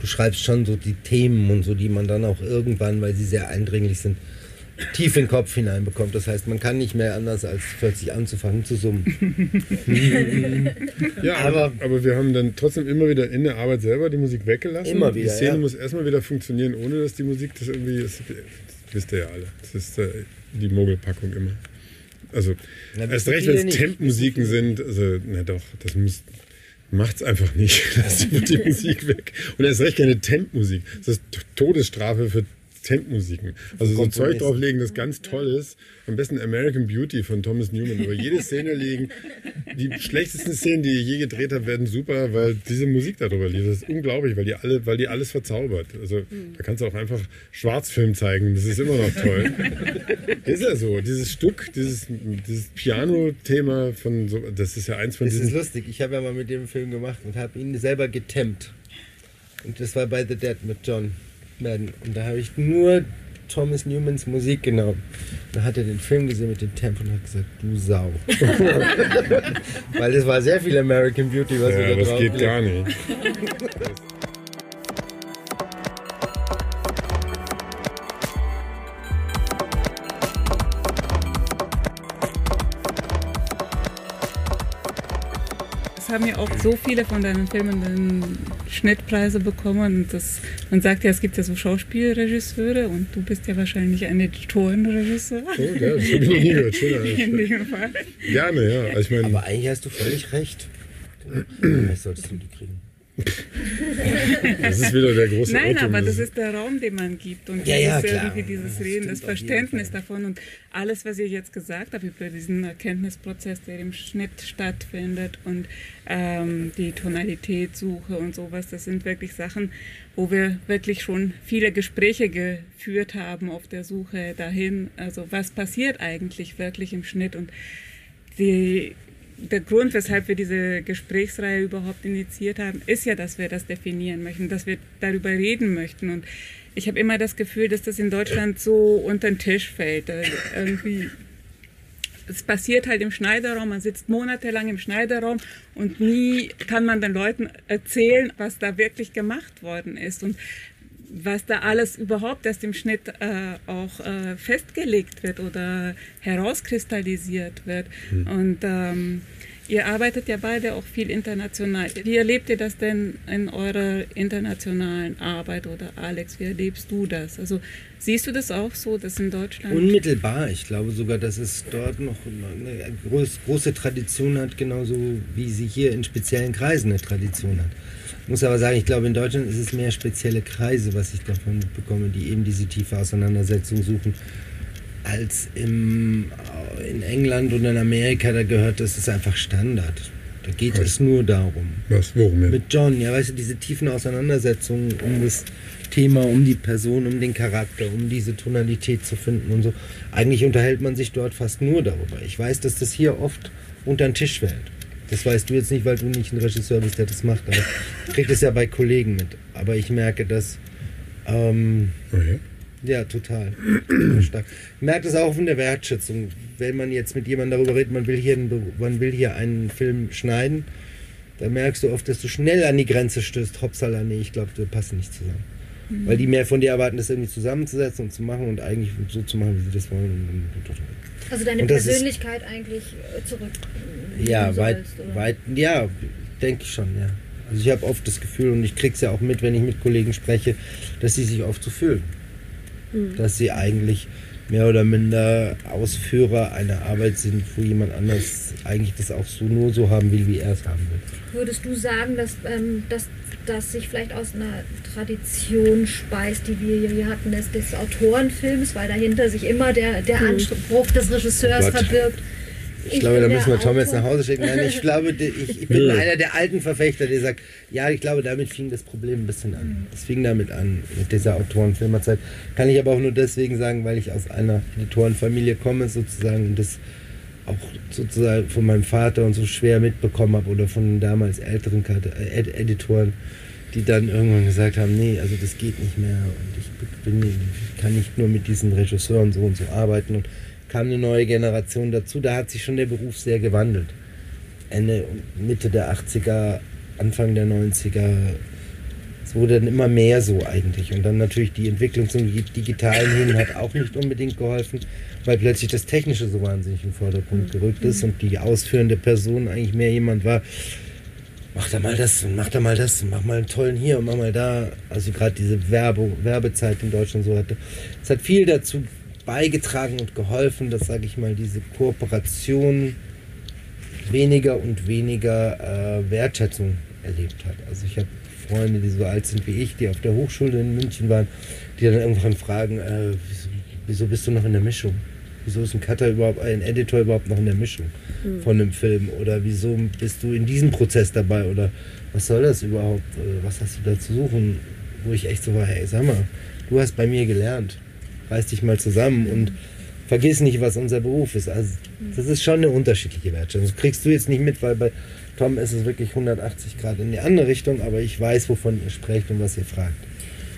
Du schreibst schon so die Themen und so, die man dann auch irgendwann, weil sie sehr eindringlich sind, tief in den Kopf hineinbekommt. Das heißt, man kann nicht mehr anders als plötzlich anzufangen zu summen. Ja, aber, Aber- wir haben dann trotzdem immer wieder in der Arbeit selber die Musik weggelassen. Immer wieder, Die Szene ja. muss erstmal wieder funktionieren, ohne dass die Musik das irgendwie. Das wisst ihr ja alle. Das ist äh, die Mogelpackung immer. Also, Na, erst recht, wenn es. Tempmusiken sind, also, na doch, das muss. Macht's einfach nicht. Lasst die Musik weg. Und erst recht keine Tempmusik. Das ist Todesstrafe für Tempmusiken. Also so. Zeug drauflegen, das ganz toll ist. Am besten American Beauty von Thomas Newman. Über jede Szene legen. Die schlechtesten Szenen, die ich je gedreht habe, werden super, weil diese Musik darüber liegt. Das ist unglaublich, weil die, alle, weil die alles verzaubert. Also da kannst du auch einfach Schwarzfilm zeigen. Das ist immer noch toll. ist ja so. Dieses Stück, dieses, dieses Piano-Thema von so, das ist ja eins von Das ist diesen. lustig. Ich habe ja mal mit dem Film gemacht und habe ihn selber getempt. Und das war bei The Dead mit John Madden. Und da habe ich nur Thomas Newmans Musik genommen. Da hat er den Film gesehen mit dem Temp und hat gesagt, du Sau. Weil es war sehr viel American Beauty, was wir Ja, da das drauf geht gar nicht. haben ja auch so viele von deinen Filmen dann Schnittpreise bekommen. Und das, man sagt ja, es gibt ja so Schauspielregisseure und du bist ja wahrscheinlich ein Editorenregisseur. Oh, ja, das habe ich noch nie gehört. Schön, In dem Fall. Gerne, ja. Also ich meine, Aber eigentlich hast du völlig recht. Vielleicht solltest du die kriegen. Das ist wieder der große Nein, Irrtum. aber das Das ist der Raum, den man gibt und Ja, ja, irgendwie dieses Das Reden, das jeden Verständnis davon und alles, was ihr jetzt gesagt habt über diesen Erkenntnisprozess, der im Schnitt stattfindet und ähm, die Tonalitätssuche und sowas, das sind wirklich Sachen, wo wir wirklich schon viele Gespräche geführt haben auf der Suche dahin. Also was passiert eigentlich wirklich im Schnitt und die, der Grund, weshalb wir diese Gesprächsreihe überhaupt initiiert haben, ist ja, dass wir das definieren möchten, dass wir darüber reden möchten. Und ich habe immer das Gefühl, dass das in Deutschland so unter den Tisch fällt. Äh, Irgendwie es passiert halt im Schneiderraum, man sitzt monatelang im Schneiderraum und nie kann man den Leuten erzählen, was da wirklich gemacht worden ist und was da alles überhaupt erst im Schnitt äh, auch äh, festgelegt wird oder herauskristallisiert wird. Und ähm, ihr arbeitet ja beide auch viel international. Wie erlebt ihr das denn in eurer internationalen Arbeit oder Alex, wie erlebst du das? Also siehst du das auch so, dass in Deutschland... Unmittelbar. Ich glaube sogar, dass es dort noch eine groß, große Tradition hat, genauso wie sie hier in speziellen Kreisen eine Tradition hat. Ich muss aber sagen, ich glaube, in Deutschland ist es mehr spezielle Kreise, was ich davon mitbekomme, die eben diese tiefe Auseinandersetzung suchen, als im, in England und in Amerika, da gehört das ist einfach Standard. Da geht Was? es nur darum. Was, worum denn? Mit John, ja, weißt du, diese tiefen Auseinandersetzungen um das Thema, um die Person, um den Charakter, um diese Tonalität zu finden und so. Eigentlich unterhält man sich dort fast nur darüber. Ich weiß, dass das hier oft unter den Tisch fällt. Das weißt du jetzt nicht, weil du nicht ein Regisseur bist, der das macht, aber ich krieg das ja bei Kollegen mit. Aber ich merke das, ähm, Oh, ja? total. Stark. Ich merke das auch von der Wertschätzung. Wenn man jetzt mit jemandem darüber redet, man will hier einen, man will hier einen Film schneiden, da merkst du oft, dass du schnell an die Grenze stößt. Hopsala, nee, ich glaube, wir passen nicht zusammen. Weil die mehr von dir erwarten, das irgendwie zusammenzusetzen und zu machen und eigentlich so zu machen, wie sie das wollen. Also deine das ist- Persönlichkeit eigentlich äh, zurück. Ja, weit, sollst, weit, ja, denke ich schon, ja. Also ich habe oft das Gefühl, und ich kriege es ja auch mit, wenn ich mit Kollegen spreche, dass sie sich oft so fühlen. Mhm. Dass sie eigentlich mehr oder minder Ausführer einer Arbeit sind, wo jemand anders eigentlich das auch so nur so haben will, wie er es haben will. Würdest du sagen, dass, ähm, dass das sich vielleicht aus einer Tradition speist, die wir hier hatten, des, des Autorenfilms, weil dahinter sich immer der, der mhm. Anspruch des Regisseurs oh verbirgt? Ich, ich glaube, da müssen wir Tom jetzt nach Hause schicken. Nein, ich glaube, ich, ich bin einer der alten Verfechter, der sagt, ja, ich glaube, damit fing das Problem ein bisschen an. Es fing damit an, mit dieser Autorenfilmerzeit. Kann ich aber auch nur deswegen sagen, weil ich aus einer Editorenfamilie komme, sozusagen, und das auch sozusagen von meinem Vater und so schwer mitbekommen habe oder von den damals älteren äh, Editoren, die dann irgendwann gesagt haben, nee, also das geht nicht mehr und ich, bin, ich kann nicht nur mit diesen Regisseuren so und so arbeiten und kam eine neue Generation dazu. Da hat sich schon der Beruf sehr gewandelt. Ende, Mitte der 80er, Anfang der 90er. Wurde dann immer mehr so eigentlich. Und dann natürlich die Entwicklung zum Digitalen hin hat auch nicht unbedingt geholfen, weil plötzlich das Technische so wahnsinnig im Vordergrund mhm. gerückt ist und die ausführende Person eigentlich mehr jemand war, mach da mal das und mach da mal das und mach mal einen tollen hier und mach mal da. Also gerade diese Werbe, Werbezeit in Deutschland so hatte. Es hat viel dazu beigetragen und geholfen, dass, sage ich mal, diese Kooperation weniger und weniger äh, Wertschätzung erlebt hat. Also ich habe Freunde, die so alt sind wie ich, die auf der Hochschule in München waren, die dann irgendwann fragen, äh, wieso, bist du noch in der Mischung? Wieso ist ein Cutter überhaupt, ein Editor überhaupt noch in der Mischung mhm. von einem Film? Oder wieso bist du in diesem Prozess dabei? Oder was soll das überhaupt? Äh, was hast du da zu suchen? Wo ich echt so war, hey, sag mal, du hast bei mir gelernt reiß dich mal zusammen und vergiss nicht, was unser Beruf ist. Also das ist schon eine unterschiedliche Wertschätzung. Das kriegst du jetzt nicht mit, weil bei Tom ist es wirklich 180 Grad in die andere Richtung, aber ich weiß, wovon ihr sprecht und was ihr fragt.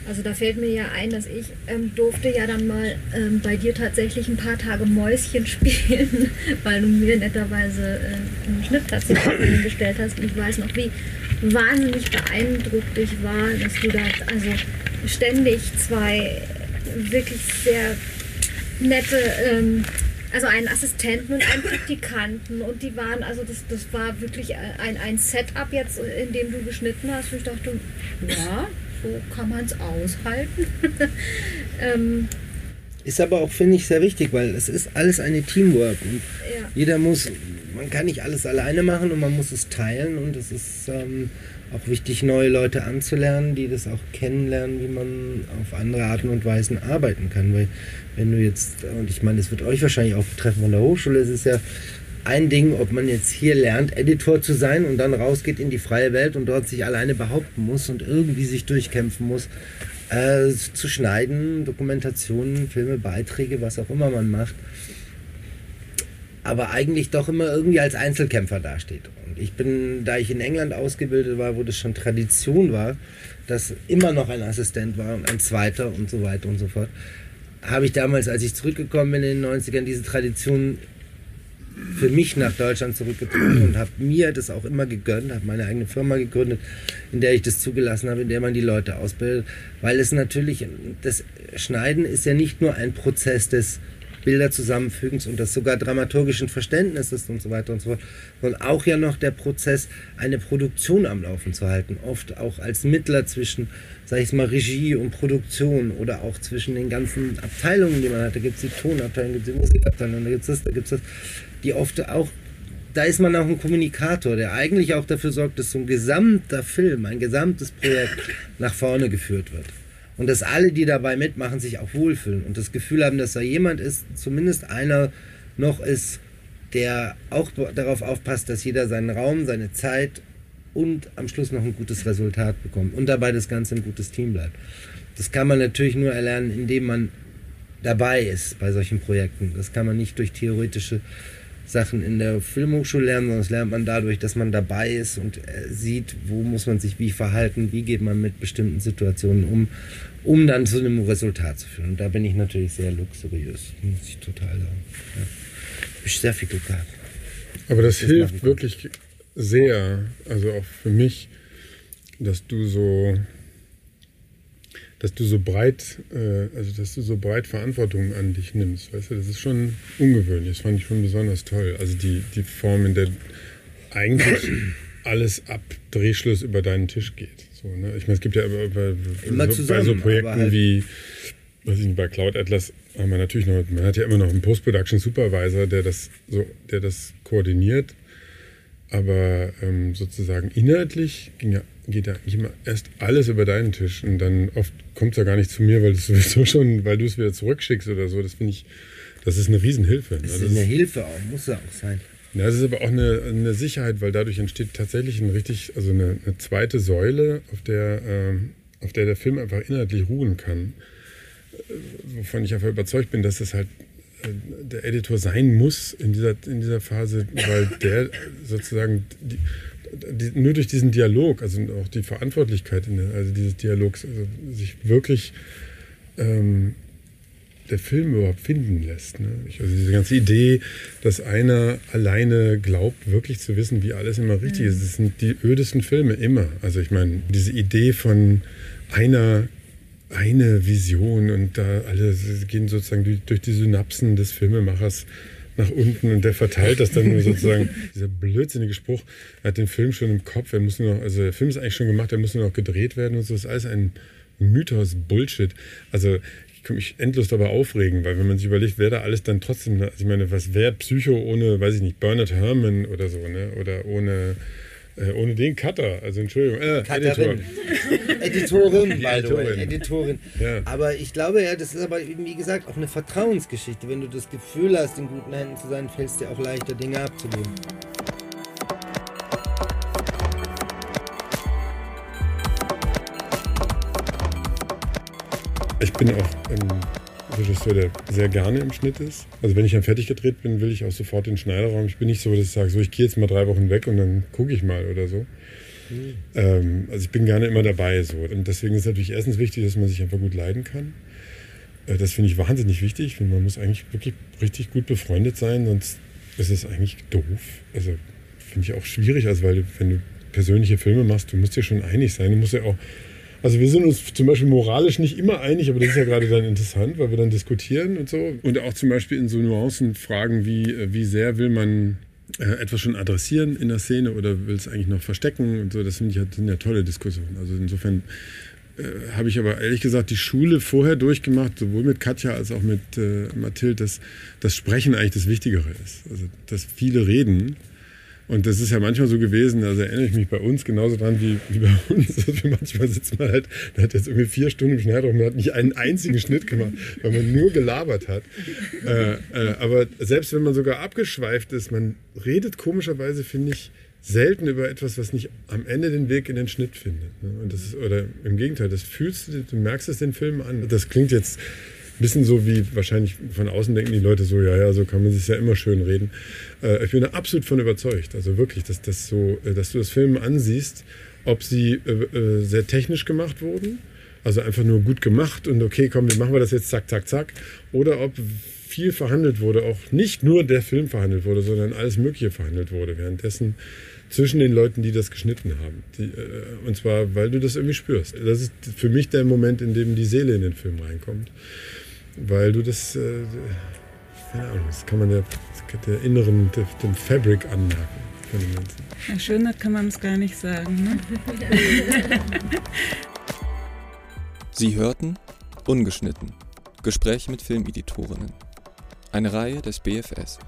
Also da fällt mir ja ein, dass ich ähm, durfte ja dann mal ähm, bei dir tatsächlich ein paar Tage Mäuschen spielen, weil du mir netterweise äh, einen Schnittplatz gestellt hast. Und ich weiß noch, wie wahnsinnig beeindruckt ich war, dass du da also ständig zwei wirklich sehr nette, ähm, also einen Assistenten und einen Praktikanten und die waren, also das, das war wirklich ein, ein Setup jetzt, in dem du geschnitten hast, wo ich dachte, ja, so kann man es aushalten. ähm, ist aber auch, finde ich, sehr wichtig, weil es ist alles eine Teamwork. Und ja. Jeder muss, man kann nicht alles alleine machen und man muss es teilen und es ist ähm, auch wichtig, neue Leute anzulernen, die das auch kennenlernen, wie man auf andere Arten und Weisen arbeiten kann. Weil wenn du jetzt, und ich meine, das wird euch wahrscheinlich auch betreffen von der Hochschule, es ist ja ein Ding, ob man jetzt hier lernt, Editor zu sein und dann rausgeht in die freie Welt und dort sich alleine behaupten muss und irgendwie sich durchkämpfen muss, äh, zu schneiden, Dokumentationen, Filme, Beiträge, was auch immer man macht aber eigentlich doch immer irgendwie als Einzelkämpfer dasteht. Und ich bin, da ich in England ausgebildet war, wo das schon Tradition war, dass immer noch ein Assistent war und ein zweiter und so weiter und so fort, habe ich damals, als ich zurückgekommen bin in den 90ern, diese Tradition für mich nach Deutschland zurückgezogen und habe mir das auch immer gegönnt, habe meine eigene Firma gegründet, in der ich das zugelassen habe, in der man die Leute ausbildet, weil es natürlich, das Schneiden ist ja nicht nur ein Prozess des Bilder zusammenfügens und des sogar dramaturgischen Verständnisses und so weiter und so fort, sondern auch ja noch der Prozess, eine Produktion am Laufen zu halten, oft auch als Mittler zwischen, sag ich mal, Regie und Produktion oder auch zwischen den ganzen Abteilungen, die man hat. Da gibt es die Tonabteilung, gibt es die Musikabteilung, da gibt es das, da gibt es das, die oft auch da ist man auch ein Kommunikator, der eigentlich auch dafür sorgt, dass so ein gesamter Film, ein gesamtes Projekt nach vorne geführt wird und dass alle, die dabei mitmachen, sich auch wohlfühlen und das Gefühl haben, dass da jemand ist, zumindest einer noch ist, der auch darauf aufpasst, dass jeder seinen Raum, seine Zeit und am Schluss noch ein gutes Resultat bekommt und dabei das Ganze ein gutes Team bleibt. Das kann man natürlich nur erlernen, indem man dabei ist bei solchen Projekten. Das kann man nicht durch theoretische Sachen in der Filmhochschule lernen, sondern das lernt man dadurch, dass man dabei ist und äh, sieht, wo muss man sich wie verhalten, wie geht man mit bestimmten Situationen um, um dann zu einem Resultat zu führen. Und da bin ich natürlich sehr luxuriös, muss ich total sagen. Ja. Ich sehr viel Glück gehabt. Aber das, das hilft wirklich sehr, also auch für mich, dass du so dass du so breit, äh, also dass du so breit Verantwortung an dich nimmst. Weißt du, das ist schon ungewöhnlich. Das fand ich schon besonders toll. Also die, die Form, in der eigentlich alles ab Drehschluss über deinen Tisch geht. So, ne? Ich meine, es gibt ja bei, Immer so, bei so zusammen, Projekten halt- wie, weiß ich nicht, bei Cloud Atlas haben wir natürlich noch, man hat ja immer noch einen Post-Production Supervisor, der das so, der das koordiniert. Aber ähm, sozusagen inhaltlich ging ja, geht ja eigentlich immer erst alles über deinen Tisch und dann oft kommt es ja gar nicht zu mir, weil du es sowieso schon, weil du es wieder zurückschickst oder so. Das finde ich, das ist eine Riesenhilfe. ne? Das ist eine Hilfe auch, muss ja auch sein. ja, es ist aber auch eine, eine Sicherheit, weil dadurch entsteht tatsächlich ein richtig, also eine, eine zweite Säule, auf der, ähm, auf der der Film einfach inhaltlich ruhen kann. Äh, Wovon ich einfach überzeugt bin, dass das halt äh, der Editor sein muss in dieser, in dieser Phase, weil der sozusagen die, nur durch diesen Dialog, also auch die Verantwortlichkeit, in der, also dieses Dialogs, also sich wirklich ähm, der Film überhaupt finden lässt. Ne? Also diese ganze Idee, dass einer alleine glaubt, wirklich zu wissen, wie alles immer richtig ist, das sind die ödesten Filme immer. Also ich meine, diese Idee von einer eine Vision und da alle gehen sozusagen durch die Synapsen des Filmemachers nach unten und der verteilt das dann nur sozusagen. Dieser blödsinnige Spruch, er hat den Film schon im Kopf, er muss nur noch, also der Film ist eigentlich schon gemacht, er muss nur noch gedreht werden und so, das ist alles ein Mythos, Bullshit. Also ich kann mich endlos darüber aufregen, weil wenn man sich überlegt, wer da alles dann trotzdem, also ich meine, was wäre Psycho ohne, weiß ich nicht, Bernard Herrmann oder so, ne? Oder ohne, äh, ohne den Cutter, also Entschuldigung, äh, Cutterin. Editor. Editorin, by Editorin. Editorin. Ja. Aber ich glaube ja, das ist aber eben, wie gesagt, auch eine Vertrauensgeschichte. Wenn du das Gefühl hast, in guten Händen zu sein, fällt es dir auch leichter, Dinge abzugeben. Ich bin auch ein Regisseur, der sehr gerne im Schnitt ist. Also wenn ich dann fertig gedreht bin, will ich auch sofort den Schneiderraum. Ich bin nicht so, dass ich sage, so ich gehe jetzt mal drei Wochen weg und dann gucke ich mal oder so. Ähm, also ich bin gerne immer dabei so. Und deswegen ist natürlich erstens wichtig, dass man sich einfach gut leiden kann. Äh, das finde ich wahnsinnig wichtig. Ich finde, man muss eigentlich wirklich richtig gut befreundet sein, sonst ist es eigentlich doof. Also finde ich auch schwierig, also weil wenn du persönliche Filme machst, du musst dir schon einig sein. Du musst ja auch also wir sind uns zum Beispiel moralisch nicht immer einig, aber das ist ja gerade dann interessant, weil wir dann diskutieren und so. Und auch zum Beispiel in so Nuancen fragen, wie, wie sehr will man äh, etwas schon adressieren in der Szene oder will es eigentlich noch verstecken und so. Das finde ich halt, sind ja tolle Diskussionen. Also insofern äh, habe ich aber ehrlich gesagt die Schule vorher durchgemacht, sowohl mit Katja als auch mit äh, Mathilde, dass das Sprechen eigentlich das Wichtigere ist. Also dass viele reden. Und das ist ja manchmal so gewesen, also erinnere ich mich bei uns genauso dran wie, wie bei uns. dass wir manchmal sitzt man halt, da hat jetzt irgendwie vier Stunden im Schneider und man hat nicht einen einzigen Schnitt gemacht, weil man nur gelabert hat. Äh, äh, aber selbst wenn man sogar abgeschweift ist, man redet komischerweise, finde ich, selten über etwas, was nicht am Ende den Weg in den Schnitt findet. Ne? Und das ist, oder im Gegenteil, das fühlst du, du merkst es den Film an. Das klingt jetzt bisschen so wie wahrscheinlich von außen denken die Leute so, ja, ja, so kann man sich ja immer schön reden. Äh, ich bin da absolut von überzeugt. Also wirklich, dass, das so, äh, dass du das Film ansiehst, ob sie äh, äh, sehr technisch gemacht wurden, also einfach nur gut gemacht und okay, komm, wie machen wir das jetzt, zack, zack, zack, oder ob viel verhandelt wurde, auch nicht nur der Film verhandelt wurde, sondern alles Mögliche verhandelt wurde währenddessen zwischen den Leuten, die das geschnitten haben. Die, äh, und zwar, weil du das irgendwie spürst. Das ist für mich der Moment, in dem die Seele in den Film reinkommt. Weil du das, äh, keine Ahnung, das kann man der, der inneren, der, dem Fabric anmerken von. Ja, schöner kann man es gar nicht sagen. Ne? Sie hörten Ungeschnitten. Gespräche mit Filmeditorinnen. Eine Reihe des BFS.